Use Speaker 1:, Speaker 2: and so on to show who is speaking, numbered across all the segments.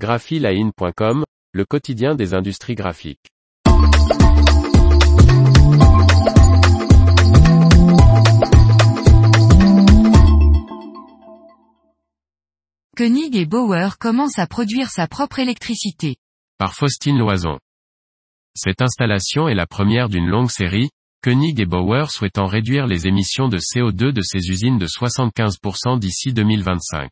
Speaker 1: graphiline.com, le quotidien des industries graphiques.
Speaker 2: Koenig et Bauer commencent à produire sa propre électricité.
Speaker 1: Par Faustine Loison. Cette installation est la première d'une longue série, Koenig et Bauer souhaitant réduire les émissions de CO2 de ces usines de 75% d'ici 2025.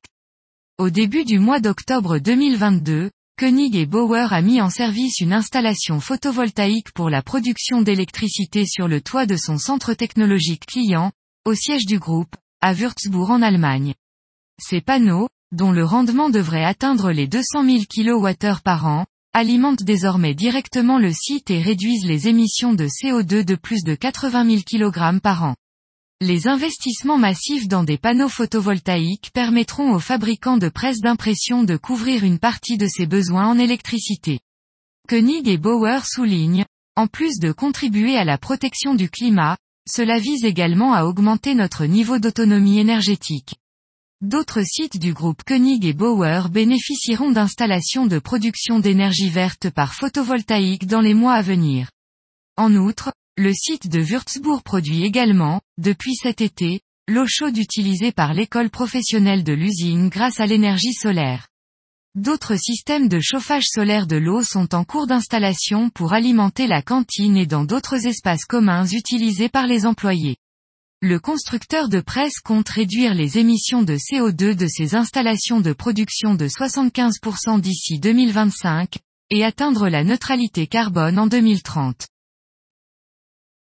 Speaker 2: Au début du mois d'octobre 2022, Koenig et Bauer a mis en service une installation photovoltaïque pour la production d'électricité sur le toit de son centre technologique client, au siège du groupe, à Würzburg en Allemagne. Ces panneaux, dont le rendement devrait atteindre les 200 000 kWh par an, alimentent désormais directement le site et réduisent les émissions de CO2 de plus de 80 000 kg par an. Les investissements massifs dans des panneaux photovoltaïques permettront aux fabricants de presse d'impression de couvrir une partie de ces besoins en électricité. Koenig et Bauer soulignent, en plus de contribuer à la protection du climat, cela vise également à augmenter notre niveau d'autonomie énergétique. D'autres sites du groupe Koenig et Bauer bénéficieront d'installations de production d'énergie verte par photovoltaïque dans les mois à venir. En outre, le site de Würzburg produit également, depuis cet été, l'eau chaude utilisée par l'école professionnelle de l'usine grâce à l'énergie solaire. D'autres systèmes de chauffage solaire de l'eau sont en cours d'installation pour alimenter la cantine et dans d'autres espaces communs utilisés par les employés. Le constructeur de presse compte réduire les émissions de CO2 de ses installations de production de 75% d'ici 2025, et atteindre la neutralité carbone en 2030.